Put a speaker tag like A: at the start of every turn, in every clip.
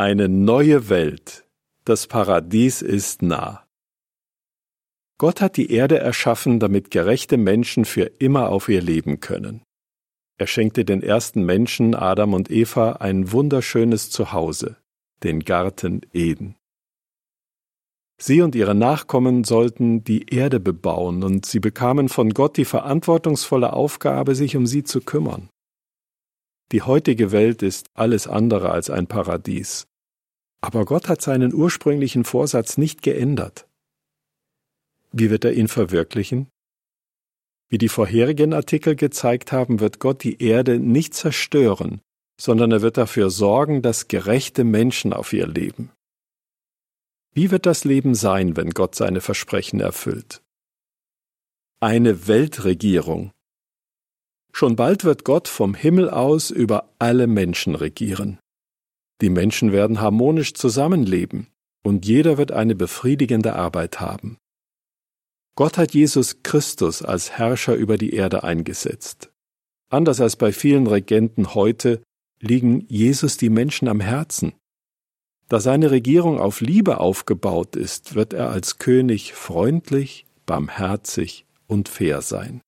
A: Eine neue Welt. Das Paradies ist nah. Gott hat die Erde erschaffen, damit gerechte Menschen für immer auf ihr leben können. Er schenkte den ersten Menschen, Adam und Eva, ein wunderschönes Zuhause, den Garten Eden. Sie und ihre Nachkommen sollten die Erde bebauen, und sie bekamen von Gott die verantwortungsvolle Aufgabe, sich um sie zu kümmern. Die heutige Welt ist alles andere als ein Paradies. Aber Gott hat seinen ursprünglichen Vorsatz nicht geändert. Wie wird er ihn verwirklichen? Wie die vorherigen Artikel gezeigt haben, wird Gott die Erde nicht zerstören, sondern er wird dafür sorgen, dass gerechte Menschen auf ihr leben. Wie wird das Leben sein, wenn Gott seine Versprechen erfüllt? Eine Weltregierung, Schon bald wird Gott vom Himmel aus über alle Menschen regieren. Die Menschen werden harmonisch zusammenleben und jeder wird eine befriedigende Arbeit haben. Gott hat Jesus Christus als Herrscher über die Erde eingesetzt. Anders als bei vielen Regenten heute liegen Jesus die Menschen am Herzen. Da seine Regierung auf Liebe aufgebaut ist, wird er als König freundlich, barmherzig und fair sein.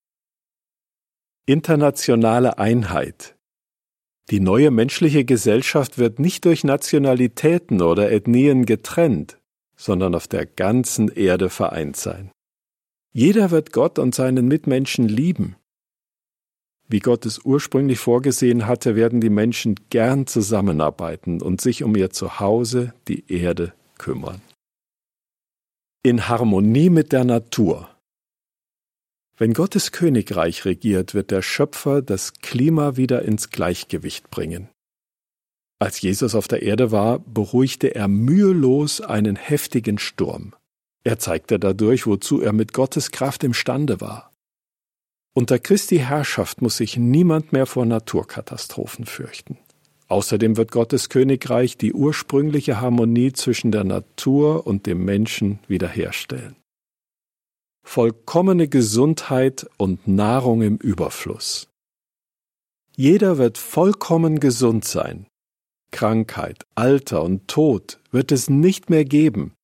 A: Internationale Einheit. Die neue menschliche Gesellschaft wird nicht durch Nationalitäten oder Ethnien getrennt, sondern auf der ganzen Erde vereint sein. Jeder wird Gott und seinen Mitmenschen lieben. Wie Gott es ursprünglich vorgesehen hatte, werden die Menschen gern zusammenarbeiten und sich um ihr Zuhause, die Erde, kümmern. In Harmonie mit der Natur. Wenn Gottes Königreich regiert, wird der Schöpfer das Klima wieder ins Gleichgewicht bringen. Als Jesus auf der Erde war, beruhigte er mühelos einen heftigen Sturm. Er zeigte dadurch, wozu er mit Gottes Kraft imstande war. Unter Christi Herrschaft muss sich niemand mehr vor Naturkatastrophen fürchten. Außerdem wird Gottes Königreich die ursprüngliche Harmonie zwischen der Natur und dem Menschen wiederherstellen vollkommene Gesundheit und Nahrung im Überfluss. Jeder wird vollkommen gesund sein. Krankheit, Alter und Tod wird es nicht mehr geben.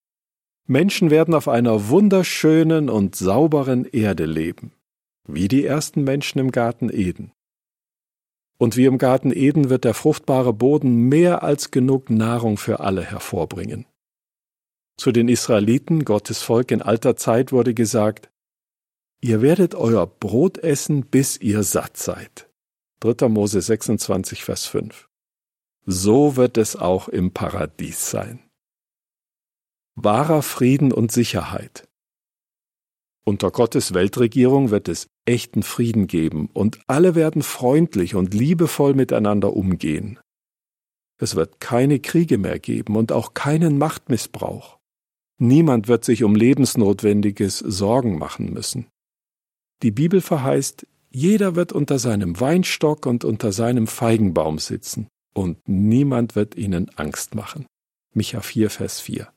A: Menschen werden auf einer wunderschönen und sauberen Erde leben, wie die ersten Menschen im Garten Eden. Und wie im Garten Eden wird der fruchtbare Boden mehr als genug Nahrung für alle hervorbringen. Zu den Israeliten, Gottes Volk in alter Zeit, wurde gesagt, Ihr werdet euer Brot essen, bis ihr satt seid. 3. Mose 26, Vers 5. So wird es auch im Paradies sein. Wahrer Frieden und Sicherheit. Unter Gottes Weltregierung wird es echten Frieden geben und alle werden freundlich und liebevoll miteinander umgehen. Es wird keine Kriege mehr geben und auch keinen Machtmissbrauch. Niemand wird sich um Lebensnotwendiges Sorgen machen müssen. Die Bibel verheißt, jeder wird unter seinem Weinstock und unter seinem Feigenbaum sitzen, und niemand wird ihnen Angst machen. Micha 4, Vers 4.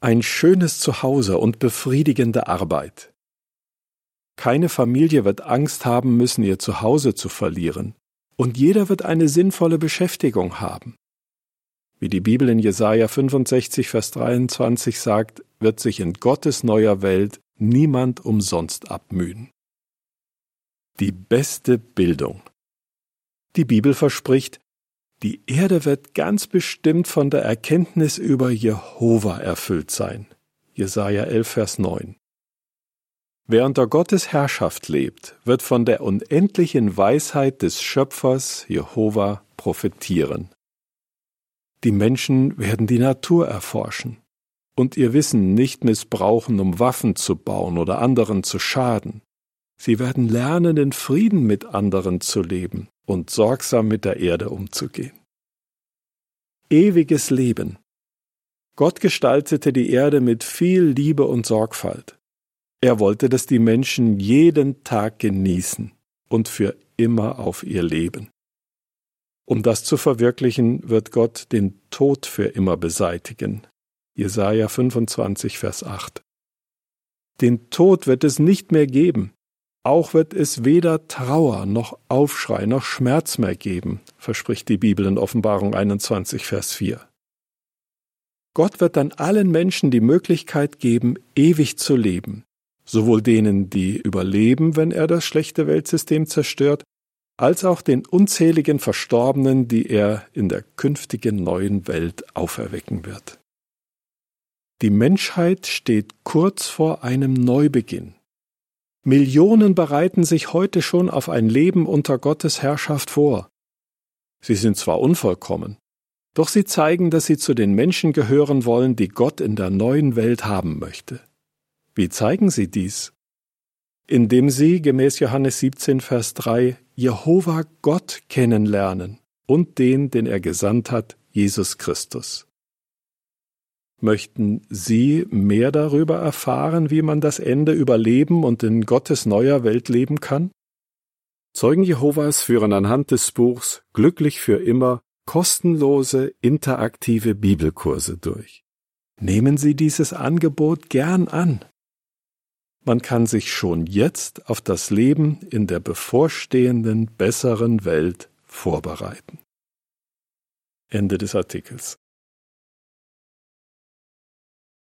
A: Ein schönes Zuhause und befriedigende Arbeit. Keine Familie wird Angst haben müssen, ihr Zuhause zu verlieren, und jeder wird eine sinnvolle Beschäftigung haben. Wie die Bibel in Jesaja 65, Vers 23 sagt, wird sich in Gottes neuer Welt niemand umsonst abmühen. Die beste Bildung. Die Bibel verspricht, die Erde wird ganz bestimmt von der Erkenntnis über Jehova erfüllt sein. Jesaja 11, Vers 9. Wer unter Gottes Herrschaft lebt, wird von der unendlichen Weisheit des Schöpfers Jehova profitieren. Die Menschen werden die Natur erforschen und ihr Wissen nicht missbrauchen, um Waffen zu bauen oder anderen zu schaden. Sie werden lernen, in Frieden mit anderen zu leben und sorgsam mit der Erde umzugehen. Ewiges Leben. Gott gestaltete die Erde mit viel Liebe und Sorgfalt. Er wollte, dass die Menschen jeden Tag genießen und für immer auf ihr leben. Um das zu verwirklichen, wird Gott den Tod für immer beseitigen. Jesaja 25, Vers 8. Den Tod wird es nicht mehr geben. Auch wird es weder Trauer noch Aufschrei noch Schmerz mehr geben, verspricht die Bibel in Offenbarung 21, Vers 4. Gott wird dann allen Menschen die Möglichkeit geben, ewig zu leben, sowohl denen, die überleben, wenn er das schlechte Weltsystem zerstört, als auch den unzähligen Verstorbenen, die er in der künftigen neuen Welt auferwecken wird. Die Menschheit steht kurz vor einem Neubeginn. Millionen bereiten sich heute schon auf ein Leben unter Gottes Herrschaft vor. Sie sind zwar unvollkommen, doch sie zeigen, dass sie zu den Menschen gehören wollen, die Gott in der neuen Welt haben möchte. Wie zeigen sie dies? Indem sie, gemäß Johannes 17, Vers 3, Jehova Gott kennenlernen und den, den er gesandt hat, Jesus Christus. Möchten Sie mehr darüber erfahren, wie man das Ende überleben und in Gottes neuer Welt leben kann? Zeugen Jehovas führen anhand des Buchs Glücklich für immer kostenlose interaktive Bibelkurse durch. Nehmen Sie dieses Angebot gern an. Man kann sich schon jetzt auf das Leben in der bevorstehenden besseren Welt vorbereiten. Ende des Artikels.